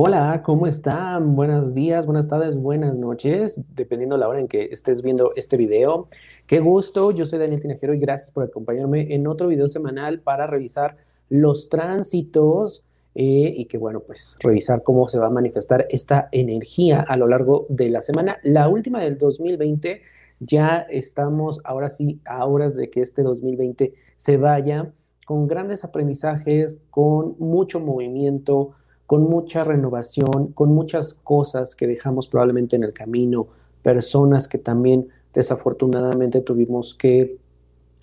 Hola, ¿cómo están? Buenos días, buenas tardes, buenas noches, dependiendo de la hora en que estés viendo este video. Qué gusto, yo soy Daniel Tinajero y gracias por acompañarme en otro video semanal para revisar los tránsitos eh, y que bueno, pues revisar cómo se va a manifestar esta energía a lo largo de la semana. La última del 2020, ya estamos ahora sí a horas de que este 2020 se vaya con grandes aprendizajes, con mucho movimiento con mucha renovación, con muchas cosas que dejamos probablemente en el camino, personas que también desafortunadamente tuvimos que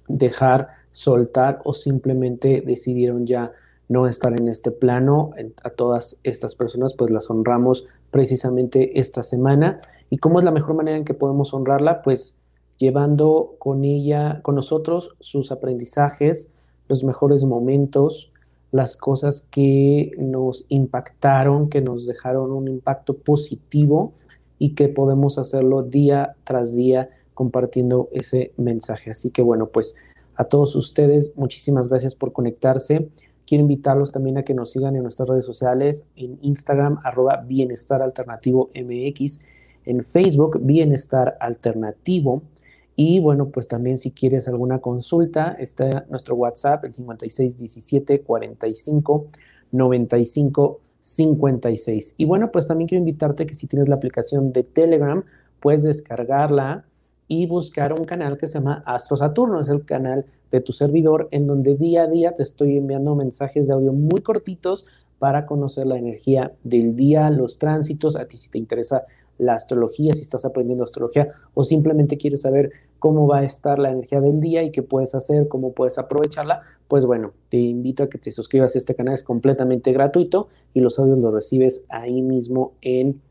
dejar, soltar o simplemente decidieron ya no estar en este plano. A todas estas personas pues las honramos precisamente esta semana. ¿Y cómo es la mejor manera en que podemos honrarla? Pues llevando con ella, con nosotros, sus aprendizajes, los mejores momentos, las cosas que nos impactaron, que nos dejaron un impacto positivo y que podemos hacerlo día tras día compartiendo ese mensaje. Así que bueno, pues a todos ustedes, muchísimas gracias por conectarse. Quiero invitarlos también a que nos sigan en nuestras redes sociales, en Instagram, arroba Bienestar Alternativo MX, en Facebook, Bienestar Alternativo, y bueno, pues también si quieres alguna consulta, está nuestro WhatsApp, el 5617 45 95 56. Y bueno, pues también quiero invitarte que si tienes la aplicación de Telegram, puedes descargarla y buscar un canal que se llama Astro Saturno. Es el canal de tu servidor en donde día a día te estoy enviando mensajes de audio muy cortitos para conocer la energía del día, los tránsitos. A ti si te interesa la astrología, si estás aprendiendo astrología o simplemente quieres saber cómo va a estar la energía del día y qué puedes hacer, cómo puedes aprovecharla, pues bueno, te invito a que te suscribas a este canal, es completamente gratuito y los audios los recibes ahí mismo en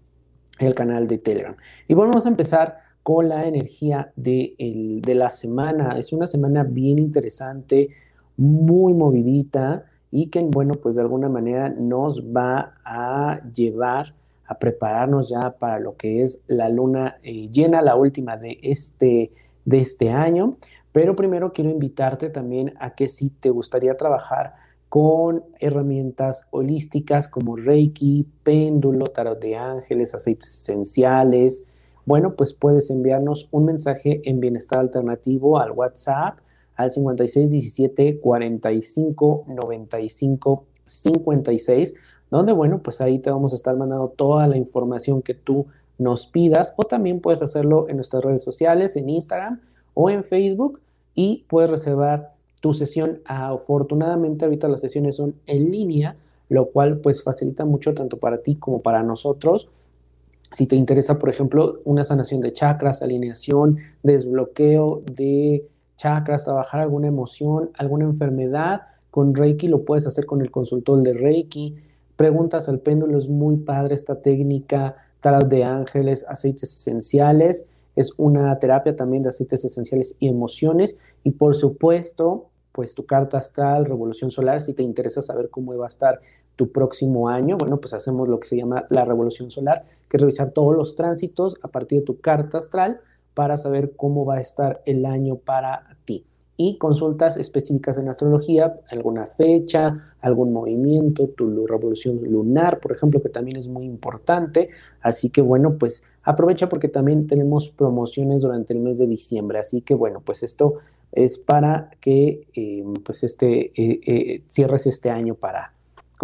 el canal de Telegram. Y vamos a empezar con la energía de, de la semana. Es una semana bien interesante, muy movidita y que, bueno, pues de alguna manera nos va a llevar a prepararnos ya para lo que es la luna eh, llena, la última de este, de este año. Pero primero quiero invitarte también a que si te gustaría trabajar con herramientas holísticas como Reiki, péndulo, tarot de ángeles, aceites esenciales, bueno, pues puedes enviarnos un mensaje en bienestar alternativo al WhatsApp al 5617 45 95 56 donde, bueno, pues ahí te vamos a estar mandando toda la información que tú nos pidas o también puedes hacerlo en nuestras redes sociales, en Instagram o en Facebook y puedes reservar tu sesión. Afortunadamente ahorita las sesiones son en línea, lo cual pues facilita mucho tanto para ti como para nosotros. Si te interesa, por ejemplo, una sanación de chakras, alineación, desbloqueo de chakras, trabajar alguna emoción, alguna enfermedad, con Reiki lo puedes hacer con el consultor de Reiki Preguntas al péndulo es muy padre esta técnica, tarot de ángeles, aceites esenciales, es una terapia también de aceites esenciales y emociones y por supuesto, pues tu carta astral, revolución solar, si te interesa saber cómo va a estar tu próximo año, bueno, pues hacemos lo que se llama la revolución solar, que es revisar todos los tránsitos a partir de tu carta astral para saber cómo va a estar el año para ti. Y consultas específicas en astrología, alguna fecha, algún movimiento, tu revolución lunar, por ejemplo, que también es muy importante. Así que bueno, pues aprovecha porque también tenemos promociones durante el mes de diciembre. Así que bueno, pues esto es para que eh, pues este, eh, eh, cierres este año para,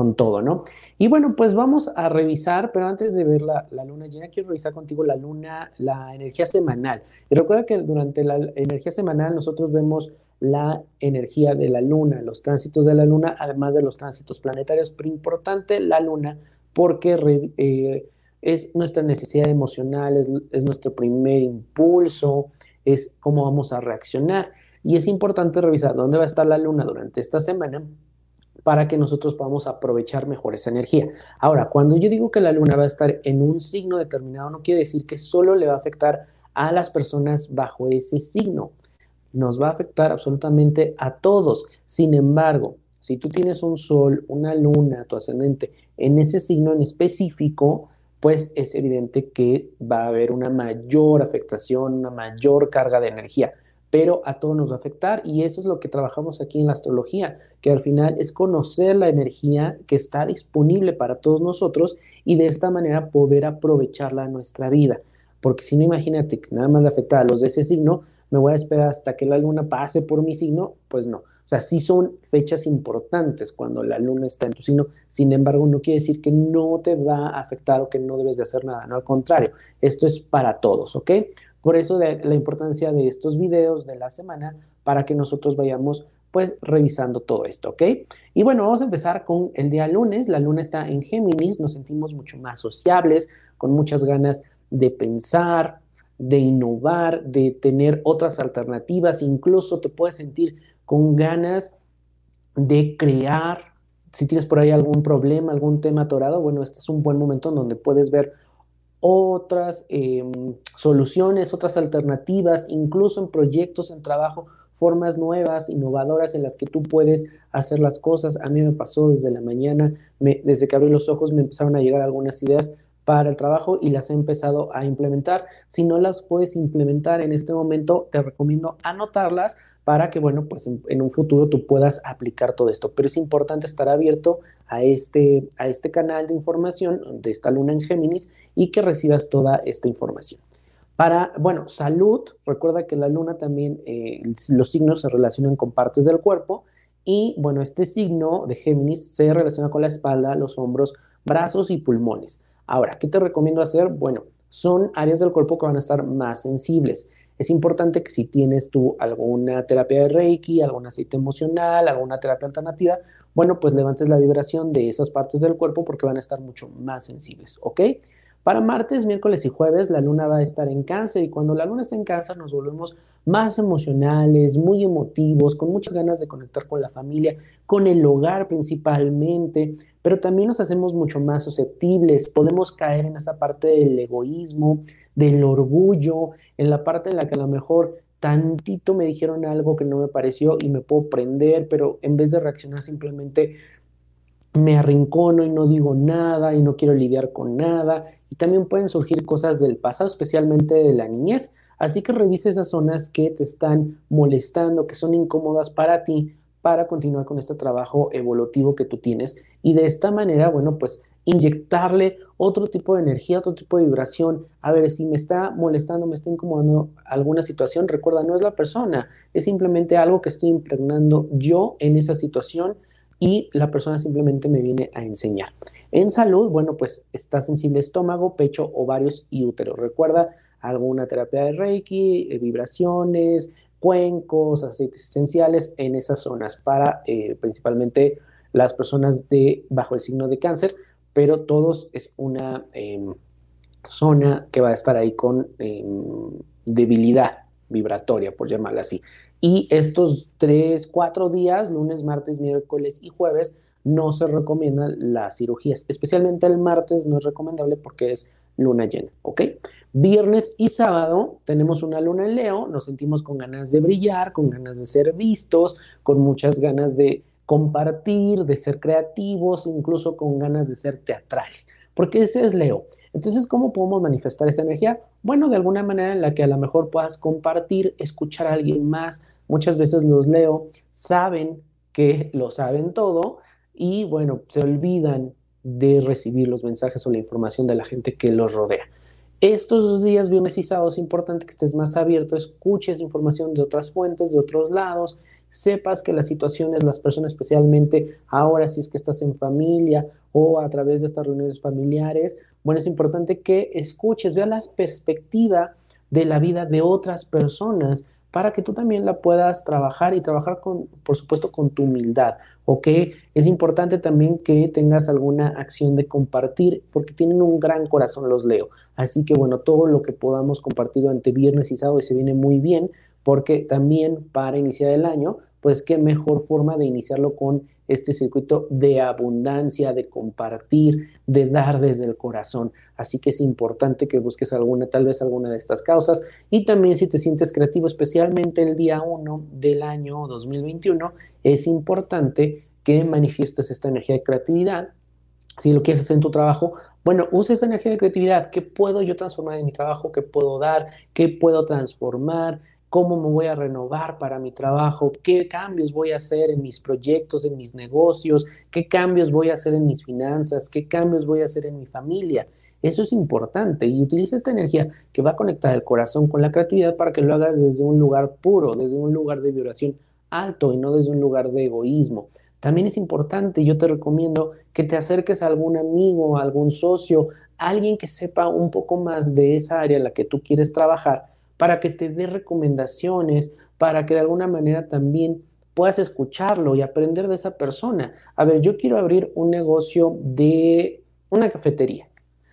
con todo, ¿no? Y bueno, pues vamos a revisar, pero antes de ver la, luna llena, quiero revisar contigo la luna, la energía semanal. Y recuerda que durante la energía semanal nosotros vemos la energía de la luna, los tránsitos de la luna, además de los tránsitos planetarios, pero importante la luna porque eh, es nuestra necesidad emocional, es, es nuestro primer impulso, es cómo vamos a reaccionar. Y es importante revisar dónde va a estar la luna durante esta semana para que nosotros podamos aprovechar mejor esa energía. Ahora, cuando yo digo que la luna va a estar en un signo determinado, no quiere decir que solo le va a afectar a las personas bajo ese signo. Nos va a afectar absolutamente a todos. Sin embargo, si tú tienes un sol, una luna, tu ascendente en ese signo en específico, pues es evidente que va a haber una mayor afectación, una mayor carga de energía. Pero a todos nos va a afectar y eso es lo que trabajamos aquí en la astrología, que al final es conocer la energía que está disponible para todos nosotros y de esta manera poder aprovecharla en nuestra vida. Porque si no, imagínate que nada más le afecta a los de ese signo, me voy a esperar hasta que la luna pase por mi signo, pues no. O sea, sí son fechas importantes cuando la luna está en tu signo, sin embargo, no quiere decir que no te va a afectar o que no debes de hacer nada, no, al contrario, esto es para todos, ¿ok? Por eso la importancia de estos videos de la semana para que nosotros vayamos pues revisando todo esto, ¿ok? Y bueno, vamos a empezar con el día lunes. La luna está en Géminis, nos sentimos mucho más sociables, con muchas ganas de pensar, de innovar, de tener otras alternativas, incluso te puedes sentir con ganas de crear. Si tienes por ahí algún problema, algún tema atorado, bueno, este es un buen momento en donde puedes ver otras em, soluciones, otras alternativas, incluso en proyectos, en trabajo, formas nuevas, innovadoras en las que tú puedes hacer las cosas. A mí me pasó desde la mañana, desde que abrí los ojos me empezaron a llegar algunas ideas para el trabajo y las he empezado a implementar. Si no las puedes implementar en este momento, te recomiendo anotarlas para que, bueno, pues en, un futuro tú puedas aplicar todo esto. Pero es importante estar abierto a este, a este canal de información de esta luna en Géminis y que recibas toda esta información. Para, bueno, salud, recuerda que la luna también, eh, los signos se relacionan con partes del cuerpo y, bueno, este signo de Géminis se relaciona con la espalda, los hombros, brazos y pulmones. Ahora, ¿qué te recomiendo hacer? Bueno, son áreas del cuerpo que van a estar más sensibles. Es importante que si tienes tú alguna terapia de Reiki, algún aceite emocional, alguna terapia alternativa, bueno, pues levantes la vibración de esas partes del cuerpo porque van a estar mucho más sensibles, ¿ok? Para martes, miércoles y jueves la luna va a estar en cáncer y cuando la luna está en cáncer nos volvemos más emocionales, muy emotivos, con muchas ganas de conectar con la familia, con el hogar principalmente, pero también nos hacemos mucho más susceptibles, podemos caer en esa parte del egoísmo, del orgullo, en la parte en la que a lo mejor tantito me dijeron algo que no me pareció y me puedo prender, pero en vez de reaccionar simplemente me arrincono y no digo nada y no quiero lidiar con nada. Y también pueden surgir cosas del pasado, especialmente de la niñez. Así que revise esas zonas que te están molestando, que son incómodas para ti, para continuar con este trabajo evolutivo que tú tienes. Y de esta manera, bueno, pues inyectarle otro tipo de energía, otro tipo de vibración. A ver, si me está molestando, me está incomodando alguna situación, recuerda, no es la persona, es simplemente algo que estoy impregnando yo en esa situación y la persona simplemente me viene a enseñar. En salud, bueno, pues está sensible estómago, pecho, ovarios y útero. Recuerda alguna terapia de Reiki, eh, vibraciones, cuencos, aceites esenciales en esas zonas para eh, principalmente las personas de bajo el signo de cáncer, pero todos es una em, zona que va a estar ahí con em, debilidad vibratoria, por llamarla así. Y estos tres, cuatro días, lunes, martes, miércoles y jueves, no se recomiendan las cirugías. Especialmente el martes no es recomendable porque es luna llena, ¿ok? Viernes y sábado tenemos una luna en Leo, nos sentimos con ganas de brillar, con ganas de ser vistos, con muchas ganas de compartir, de ser creativos, incluso con ganas de ser teatrales, porque ese es Leo. Entonces, ¿cómo podemos manifestar esa energía? Bueno, de alguna manera en la que a lo mejor puedas compartir, escuchar a alguien más. Muchas veces los leo, saben que lo saben todo y bueno, se olvidan de recibir los mensajes o la información de la gente que los rodea. Estos dos días, viernes y sábado, es importante que estés más abierto, escuches información de otras fuentes, de otros lados, sepas que las situaciones, las personas especialmente ahora si es que estás en familia o a través de estas reuniones familiares, bueno, es importante que escuches, veas la perspectiva de la vida de otras personas para que tú también la puedas trabajar y trabajar con, por supuesto, con tu humildad. ¿Ok? Es importante también que tengas alguna acción de compartir porque tienen un gran corazón, los leo. Así que bueno, todo lo que podamos compartir durante viernes y sábado se viene muy bien porque también para iniciar el año, pues qué mejor forma de iniciarlo con este circuito de abundancia, de compartir, de dar desde el corazón. Así que es importante que busques alguna, tal vez alguna de estas causas. Y también si te sientes creativo, especialmente el día 1 del año 2021, es importante que manifiestes esta energía de creatividad. Si lo quieres hacer en tu trabajo, bueno, usa esa energía de creatividad. ¿Qué puedo yo transformar en mi trabajo? ¿Qué puedo dar? ¿Qué puedo transformar? Cómo me voy a renovar para mi trabajo, qué cambios voy a hacer en mis proyectos, en mis negocios, qué cambios voy a hacer en mis finanzas, qué cambios voy a hacer en mi familia. Eso es importante y utiliza esta energía que va a conectar el corazón con la creatividad para que lo hagas desde un lugar puro, desde un lugar de vibración alto y no desde un lugar de egoísmo. También es importante, yo te recomiendo que te acerques a algún amigo, a algún socio, alguien que sepa un poco más de esa área en la que tú quieres trabajar, para que te dé recomendaciones, para que de alguna manera también puedas escucharlo y aprender de esa persona. A ver, yo quiero abrir un negocio de una cafetería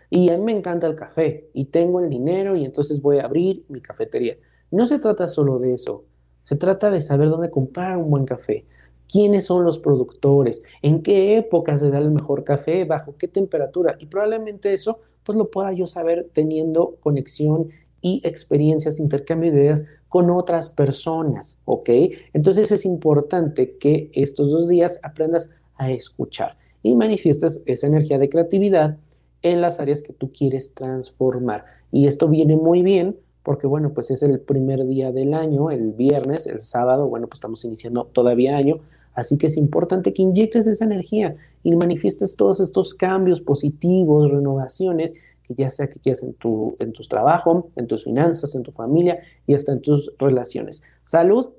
y a mí me encanta el café y tengo el dinero y entonces voy a abrir mi cafetería. No se trata solo de eso, se trata de saber dónde comprar un buen café, quiénes son los productores, en qué época se da el mejor café, bajo qué temperatura. Y probablemente eso pues lo pueda yo saber teniendo conexión y experiencias, intercambio de ideas con otras personas, ¿ok? Entonces es importante que estos dos días aprendas a escuchar y manifiestas esa energía de creatividad en las áreas que tú quieres transformar. Y esto viene muy bien porque bueno, pues es el primer día del año, el viernes, el sábado, bueno, pues estamos iniciando todavía año, así que es importante que inyectes esa energía y manifiestes todos estos cambios positivos, renovaciones, que ya sea que quieras en tu, en tus trabajos, en tus finanzas, en tu familia y hasta en tus relaciones. Salud,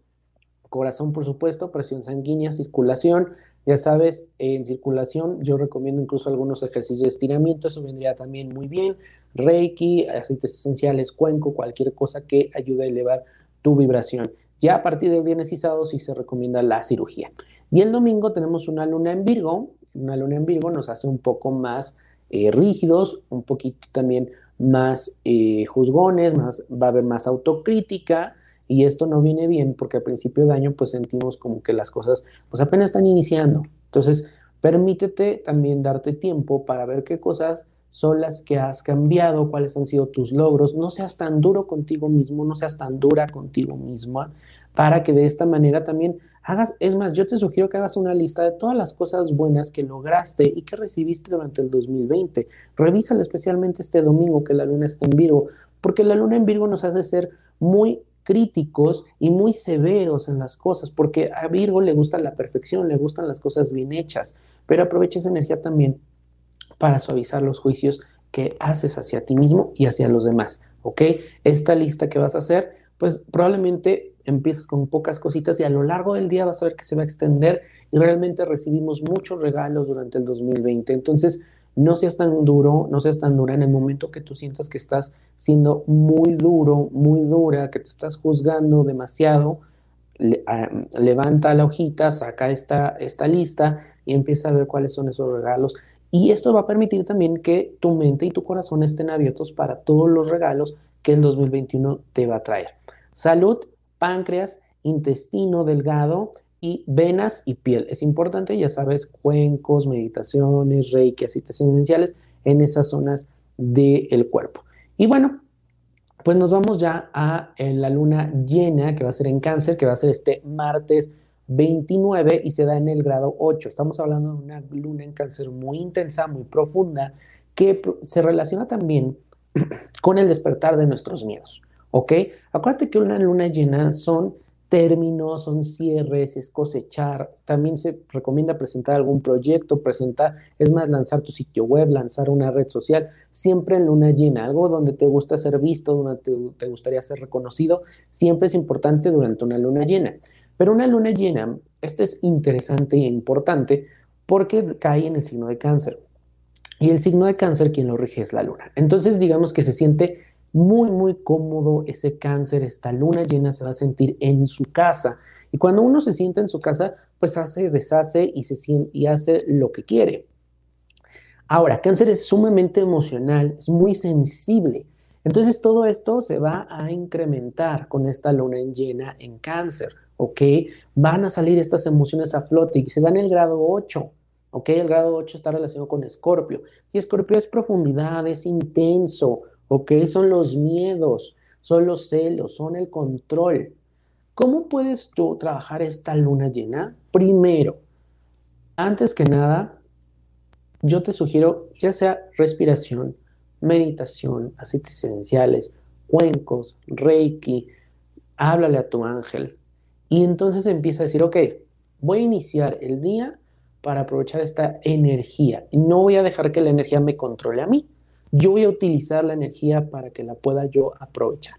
corazón por supuesto, presión sanguínea, circulación, ya sabes, en circulación yo recomiendo incluso algunos ejercicios de estiramiento, eso vendría también muy bien. Reiki, aceites esenciales, cuenco, cualquier cosa que ayude a elevar tu vibración. Ya a partir del viernes y sábado sí se recomienda la cirugía. Y el domingo tenemos una luna en Virgo. Una luna en Virgo nos hace un poco más eh, rígidos, un poquito también más eh, juzgones, más, va a haber más autocrítica y esto no viene bien porque al principio de año pues sentimos como que las cosas pues apenas están iniciando. Entonces, permítete también darte tiempo para ver qué cosas son las que has cambiado, cuáles han sido tus logros. No seas tan duro contigo mismo, no seas tan dura contigo misma, para que de esta manera también hagas, es más, yo te sugiero que hagas una lista de todas las cosas buenas que lograste y que recibiste durante el 2020. Revísala especialmente este domingo que la luna está en Virgo, porque la luna en Virgo nos hace ser muy críticos y muy severos en las cosas, porque a Virgo le gusta la perfección, le gustan las cosas bien hechas, pero aprovecha esa energía también para suavizar los juicios que haces hacia ti mismo y hacia los demás, ¿ok? Esta lista que vas a hacer, pues probablemente empiezas con pocas cositas y a lo largo del día vas a ver que se va a extender y realmente recibimos muchos regalos durante el 2020. Entonces, no seas tan duro, no seas tan dura en el momento que tú sientas que estás siendo muy duro, muy dura, que te estás juzgando demasiado. Ah, levanta la hojita, saca esta, esta lista y empieza a ver cuáles son esos regalos. Y esto va a permitir también que tu mente y tu corazón estén abiertos para todos los regalos que el 2021 te va a traer. Salud, páncreas, intestino delgado, y venas y piel. Es importante, ya sabes, cuencos, meditaciones, reiki, aceites esenciales en esas zonas del cuerpo. Y bueno, pues nos vamos ya a la luna llena que va a ser en cáncer, que va a ser este martes 29 y se da en el grado 8. Estamos hablando de una luna en cáncer muy intensa, muy profunda, que se relaciona también con el despertar de nuestros miedos. ¿Ok? Acuérdate que una luna llena son términos, son cierres, es cosechar. También se recomienda presentar algún proyecto, presentar, es más, lanzar tu sitio web, lanzar una red social, siempre en luna llena, algo donde te gusta ser visto, donde te, gustaría ser reconocido, siempre es importante durante una luna llena. Pero una luna llena, este es interesante e importante porque cae en el signo de cáncer. Y el signo de cáncer, quien lo rige es la luna. Entonces, digamos que se siente muy, muy cómodo ese cáncer, esta luna llena se va a sentir en su casa. Y cuando uno se siente en su casa, pues hace, deshace y, se siente, y hace lo que quiere. Ahora, cáncer es sumamente emocional, es muy sensible. Entonces todo esto se va a incrementar con esta luna en llena en cáncer, ¿ok? Van a salir estas emociones a flote y se dan el grado 8, ¿ok? El grado 8 está relacionado con Escorpio. Y Escorpio es profundidad, es intenso, ¿ok? Son los miedos, son los celos, son el control. ¿Cómo puedes tú trabajar esta luna llena? Primero, antes que nada, yo te sugiero ya sea respiración, meditación, aceites esenciales, cuencos, reiki, háblale a tu ángel. Y entonces empieza a decir, ok, voy a iniciar el día para aprovechar esta energía. No voy a dejar que la energía me controle a mí. Yo voy a utilizar la energía para que la pueda yo aprovechar.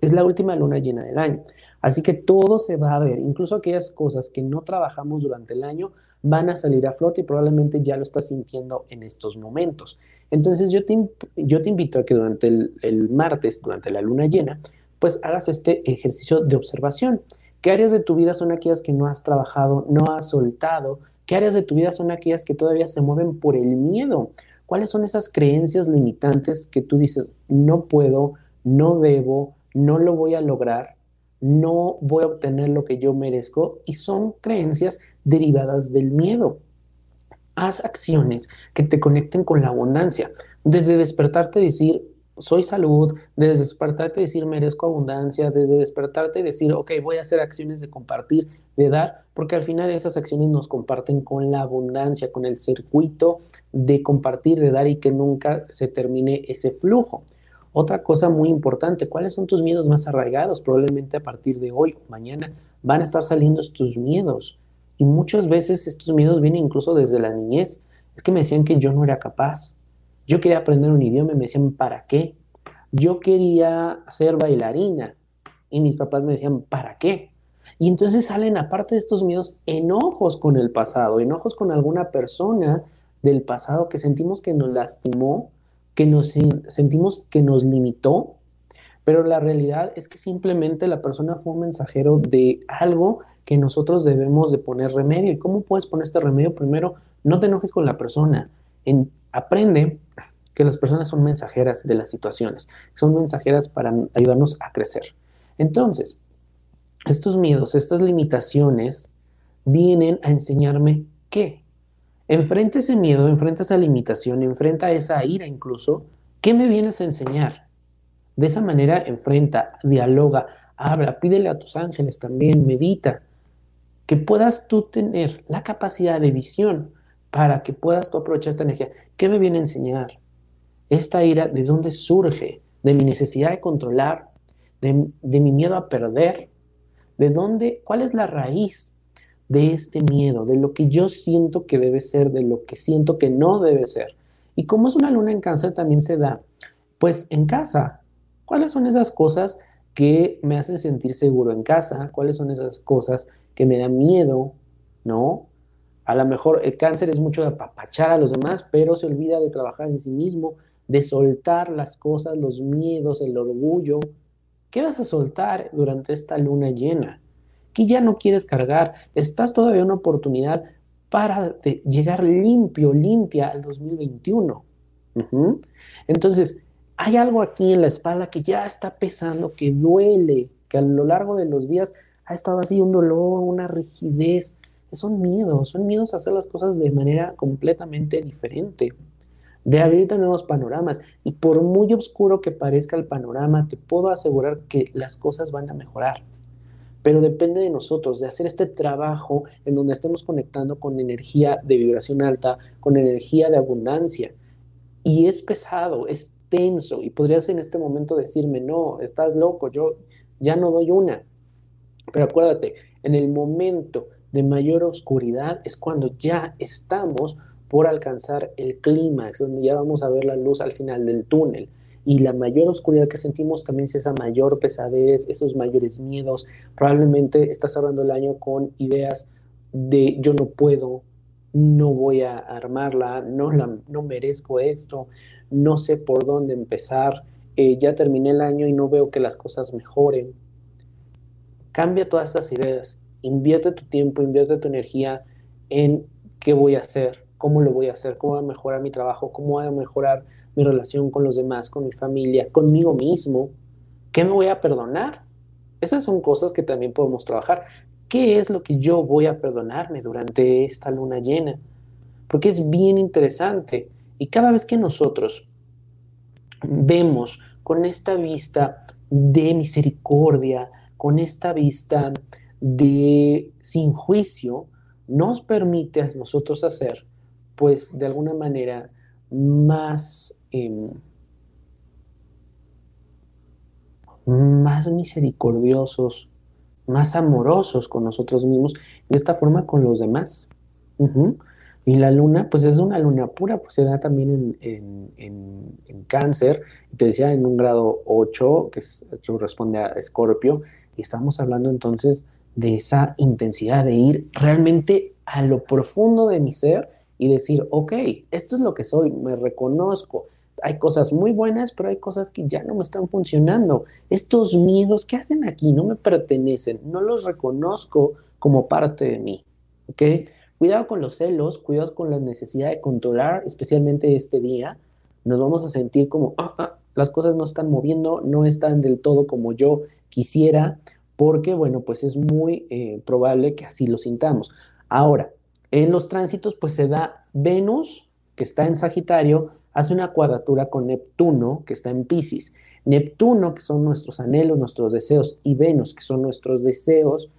Es la última luna llena del año. Así que todo se va a ver, incluso aquellas cosas que no trabajamos durante el año van a salir a flote y probablemente ya lo estás sintiendo en estos momentos. Entonces yo te, invito a que durante el, el martes, durante la luna llena, pues hagas este ejercicio de observación. ¿Qué áreas de tu vida son aquellas que no has trabajado, no has soltado? ¿Qué áreas de tu vida son aquellas que todavía se mueven por el miedo? ¿Cuáles son esas creencias limitantes que tú dices, no puedo, no debo, no lo voy a lograr, no voy a obtener lo que yo merezco? Y son creencias derivadas del miedo. Haz acciones que te conecten con la abundancia. Desde despertarte y decir, soy salud, desde despertarte y decir merezco abundancia, desde despertarte decir, ok, voy a hacer acciones de compartir, de dar, porque al final esas acciones nos comparten con la abundancia, con el circuito de compartir, de dar y que nunca se termine ese flujo. Otra cosa muy importante, ¿cuáles son tus miedos más arraigados? Probablemente a partir de hoy o mañana van a estar saliendo estos miedos. Y muchas veces estos miedos vienen incluso desde la niñez. Es que me decían que yo no era capaz, yo quería aprender un idioma y me decían, ¿para qué? Yo quería ser bailarina y mis papás me decían, ¿para qué? Y entonces salen, aparte de estos miedos, enojos con el pasado, enojos con alguna persona del pasado que sentimos que nos lastimó, que nos sentimos que nos limitó, pero la realidad es que simplemente la persona fue un mensajero de algo que nosotros debemos de poner remedio. ¿Y cómo puedes poner este remedio? Primero, no te enojes con la persona. Aprende que las personas son mensajeras de las situaciones, son mensajeras para ayudarnos a crecer. Entonces, estos miedos, estas limitaciones, vienen a enseñarme qué. Enfrenta ese miedo, enfrenta esa limitación, enfrenta esa ira incluso. ¿Qué me vienes a enseñar? De esa manera, enfrenta, dialoga, habla, pídele a tus ángeles también, medita, que puedas tú tener la capacidad de visión para que puedas tú aprovechar esta energía. ¿Qué me viene a enseñar? Esta ira, ¿de dónde surge? De mi necesidad de controlar, de, mi miedo a perder. ¿De dónde? ¿Cuál es la raíz de este miedo? De lo que yo siento que debe ser, de lo que siento que no debe ser. Y como es una luna en cáncer, también se da, pues en casa. ¿Cuáles son esas cosas que me hacen sentir seguro en casa? ¿Cuáles son esas cosas que me dan miedo? ¿No? A lo mejor el cáncer es mucho de apapachar a los demás, pero se olvida de trabajar en sí mismo, de soltar las cosas, los miedos, el orgullo. ¿Qué vas a soltar durante esta luna llena? ¿Qué ya no quieres cargar? Estás todavía en una oportunidad para llegar limpio, limpia al 2021. Entonces, hay algo aquí en la espalda que ya está pesando, que duele, que a lo largo de los días ha estado así un dolor, una rigidez. Son miedos, son miedos a hacer las cosas de manera completamente diferente de abrirte nuevos panoramas. Y por muy oscuro que parezca el panorama, te puedo asegurar que las cosas van a mejorar. Pero depende de nosotros, de hacer este trabajo en donde estemos conectando con energía de vibración alta, con energía de abundancia. Y es pesado, es tenso. Y podrías en este momento decirme, no, estás loco, yo ya no doy una. Pero acuérdate, en el momento de mayor oscuridad es cuando ya estamos por alcanzar el clímax, donde ya vamos a ver la luz al final del túnel. Y la mayor oscuridad que sentimos también es esa mayor pesadez, esos mayores miedos. Probablemente estás cerrando el año con ideas de yo no puedo, no voy a armarla, no, la, no merezco esto, no sé por dónde empezar, eh, ya terminé el año y no veo que las cosas mejoren. Cambia todas estas ideas, invierte tu tiempo, invierte tu energía en qué voy a hacer, cómo lo voy a hacer, cómo voy a mejorar mi trabajo, cómo voy a mejorar mi relación con los demás, con mi familia, conmigo mismo, qué me voy a perdonar. Esas son cosas que también podemos trabajar. ¿Qué es lo que yo voy a perdonarme durante esta luna llena? Porque es bien interesante. Y cada vez que nosotros vemos con esta vista de misericordia, con esta vista de sin juicio, nos permite a nosotros hacer pues de alguna manera más, em, más misericordiosos, más amorosos con nosotros mismos de esta forma con los demás. Y la luna, pues es una luna pura, pues se da también en, en, cáncer, te decía en un grado 8, que corresponde a Escorpio, y estamos hablando entonces de esa intensidad de ir realmente a lo profundo de mi ser y decir, ok, esto es lo que soy, me reconozco. Hay cosas muy buenas, pero hay cosas que ya no me están funcionando. Estos miedos, ¿qué hacen aquí? No me pertenecen, no los reconozco como parte de mí. ¿Ok? Cuidado con los celos, cuidado con la necesidad de controlar, especialmente este día. Nos vamos a sentir como, ah, ah, las cosas no están moviendo, no están del todo como yo quisiera, porque, bueno, pues es muy eh, probable que así lo sintamos. Ahora, en los tránsitos, pues se da Venus, que está en Sagitario, hace una cuadratura con Neptuno, que está en Pisces. Neptuno, que son nuestros anhelos, nuestros deseos, y Venus, que son nuestros deseos,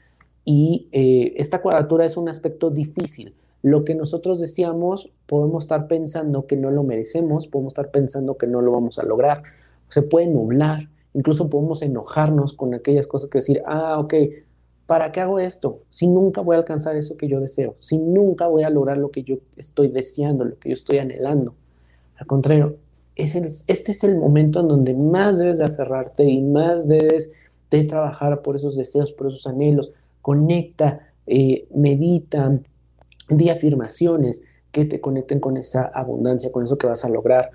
y eh, esta cuadratura es un aspecto difícil. Lo que nosotros deseamos, podemos estar pensando que no lo merecemos, podemos estar pensando que no lo vamos a lograr, se puede nublar, incluso podemos enojarnos con aquellas cosas que decir, ah, ok, ¿para qué hago esto? Si nunca voy a alcanzar eso que yo deseo, si nunca voy a lograr lo que yo estoy deseando, lo que yo estoy anhelando. Al contrario, este es el momento en donde más debes de aferrarte y más debes de trabajar por esos deseos, por esos anhelos. Conecta, eh, medita, di afirmaciones que te conecten con esa abundancia, con eso que vas a lograr.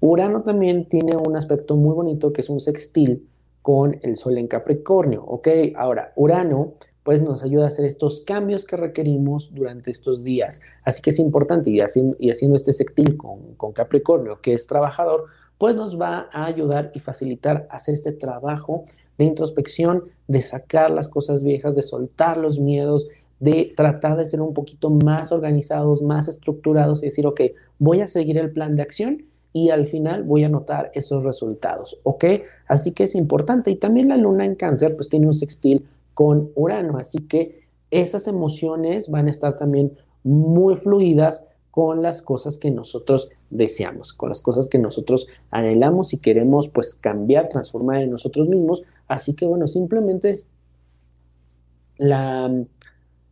Urano también tiene un aspecto muy bonito que es un sextil con el Sol en Capricornio, ¿ok? Ahora, Urano pues nos ayuda a hacer estos cambios que requerimos durante estos días. Así que es importante, y haciendo, y haciendo este sextil con, con Capricornio, que es trabajador, pues nos va a ayudar y facilitar hacer este trabajo de introspección, de sacar las cosas viejas, de soltar los miedos, de tratar de ser un poquito más organizados, más estructurados y decir, ok, voy a seguir el plan de acción y al final voy a notar esos resultados, ¿ok? Así que es importante. Y también la luna en cáncer pues tiene un sextil con Urano, así que esas emociones van a estar también muy fluidas con las cosas que nosotros deseamos, con las cosas que nosotros anhelamos y queremos pues cambiar, transformar en nosotros mismos. Así que bueno, simplemente es la,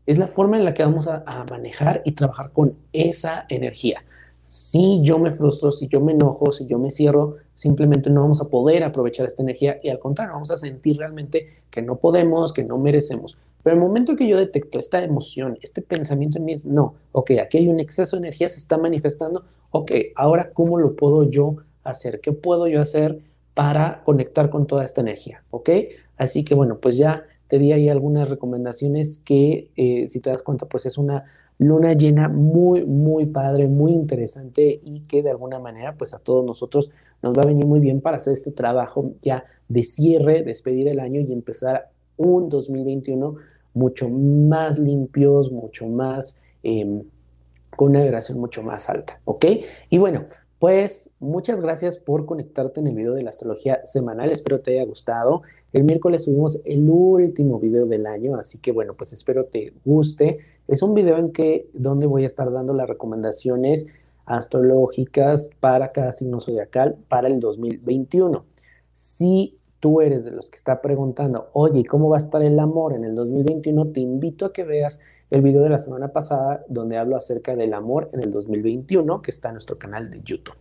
es la forma en la que vamos a, a manejar y trabajar con esa energía. Si yo me frustro, si yo me enojo, si yo me cierro, simplemente no vamos a poder aprovechar esta energía y al contrario, vamos a sentir realmente que no podemos, que no merecemos. Pero el momento que yo detecto esta emoción, este pensamiento en mí es, no, ok, aquí hay un exceso de energía, se está manifestando, ok, ahora ¿cómo lo puedo yo hacer? ¿Qué puedo yo hacer para conectar con toda esta energía? ¿Ok? Así que bueno, pues ya te di ahí algunas recomendaciones que, eh, si te das cuenta, pues es una luna llena muy, muy padre, muy interesante y que de alguna manera pues a todos nosotros nos va a venir muy bien para hacer este trabajo ya de cierre, despedir el año y empezar un 2021 mucho más limpios, mucho más, em, con una vibración mucho más alta, ¿ok? Y bueno, pues muchas gracias por conectarte en el video de la astrología semanal, espero te haya gustado. El miércoles subimos el último video del año, así que bueno, pues espero te guste. Es un video en que donde voy a estar dando las recomendaciones astrológicas para cada signo zodiacal para el 2021. Si tú eres de los que está preguntando, oye, ¿cómo va a estar el amor en el 2021? Te invito a que veas el video de la semana pasada donde hablo acerca del amor en el 2021 que está en nuestro canal de YouTube.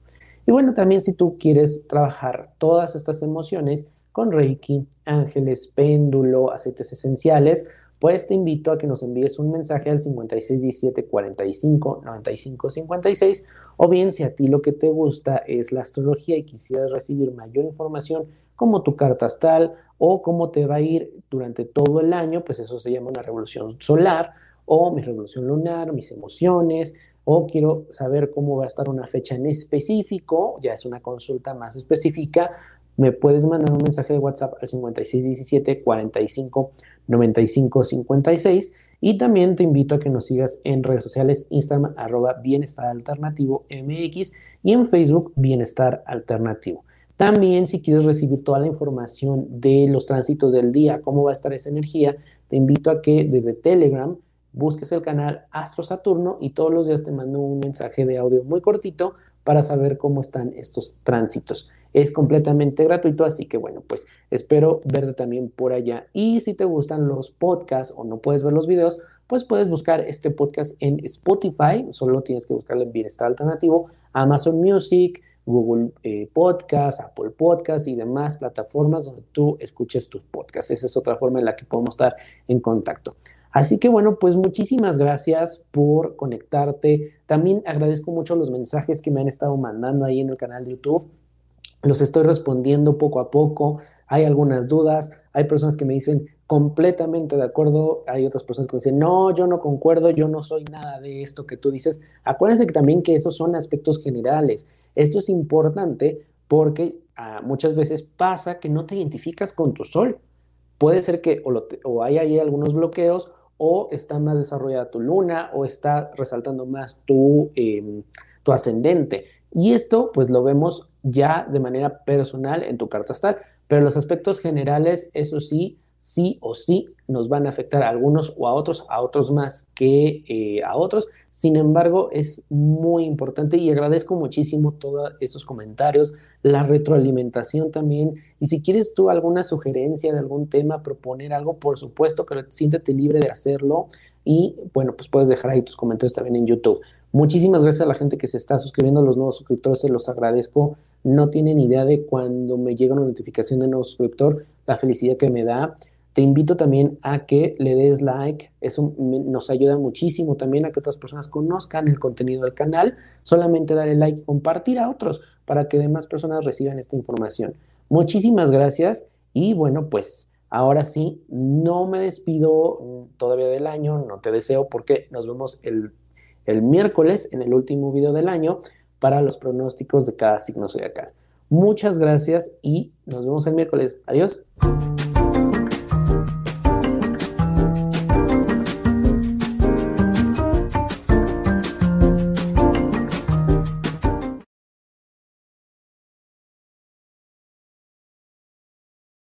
Y bueno, también si tú quieres trabajar todas estas emociones con Reiki, ángeles, péndulo, aceites esenciales, pues te invito a que nos envíes un mensaje al 5617 45 95 56 o bien si a ti lo que te gusta es la astrología y quisieras recibir mayor información como tu carta astral o cómo te va a ir durante todo el año, pues eso se llama una revolución solar o mi revolución lunar, mis emociones, o quiero saber cómo va a estar una fecha en específico, ya es una consulta más específica, me puedes mandar un mensaje de WhatsApp al 5617 45 95 56 y también te invito a que nos sigas en redes sociales Instagram arroba bienestar alternativo MX y en Facebook bienestar alternativo. También si quieres recibir toda la información de los tránsitos del día, cómo va a estar esa energía, te invito a que desde Telegram busques el canal Astro Saturno y todos los días te mando un mensaje de audio muy cortito para saber cómo están estos tránsitos. Es completamente gratuito, así que bueno, pues espero verte también por allá. Y si te gustan los podcasts o no puedes ver los videos, pues puedes buscar este podcast en Spotify, solo tienes que buscarlo en Bienestar Alternativo, Amazon Music, Google eh, Podcast, Apple Podcast y demás plataformas donde tú escuches tus podcasts. Esa es otra forma en la que podemos estar en contacto. Así que bueno, pues muchísimas gracias por conectarte. También agradezco mucho los mensajes que me han estado mandando ahí en el canal de YouTube. Los estoy respondiendo poco a poco. Hay algunas dudas. Hay personas que me dicen completamente de acuerdo. Hay otras personas que me dicen, no, yo no concuerdo, yo no soy nada de esto que tú dices. Acuérdense que también que esos son aspectos generales. Esto es importante porque ah, muchas veces pasa que no te identificas con tu sol. Puede ser que o, hay ahí algunos bloqueos o está más desarrollada tu luna o está resaltando más tu, em, tu ascendente. Y esto pues lo vemos ya de manera personal en tu carta astral, pero los aspectos generales, eso sí, sí o sí nos van a afectar a algunos o a otros, a otros más que eh, a otros. Sin embargo, es muy importante y agradezco muchísimo todos esos comentarios, la retroalimentación también. Y si quieres tú alguna sugerencia de algún tema, proponer algo, por supuesto que siéntete libre de hacerlo. Y bueno, pues puedes dejar ahí tus comentarios también en YouTube. Muchísimas gracias a la gente que se está suscribiendo, a los nuevos suscriptores, se los agradezco. No tienen idea de cuando me llega una notificación de nuevo suscriptor, la felicidad que me da. Te invito también a que le des like, eso nos ayuda muchísimo también a que otras personas conozcan el contenido del canal. Solamente darle like y compartir a otros para que demás personas reciban esta información. Muchísimas gracias y bueno, pues ahora sí, no me despido mm, todavía del año, no te deseo porque nos vemos el, el miércoles en el último video del año para los pronósticos de cada signo zodiacal. Muchas gracias y nos vemos el miércoles. Adiós.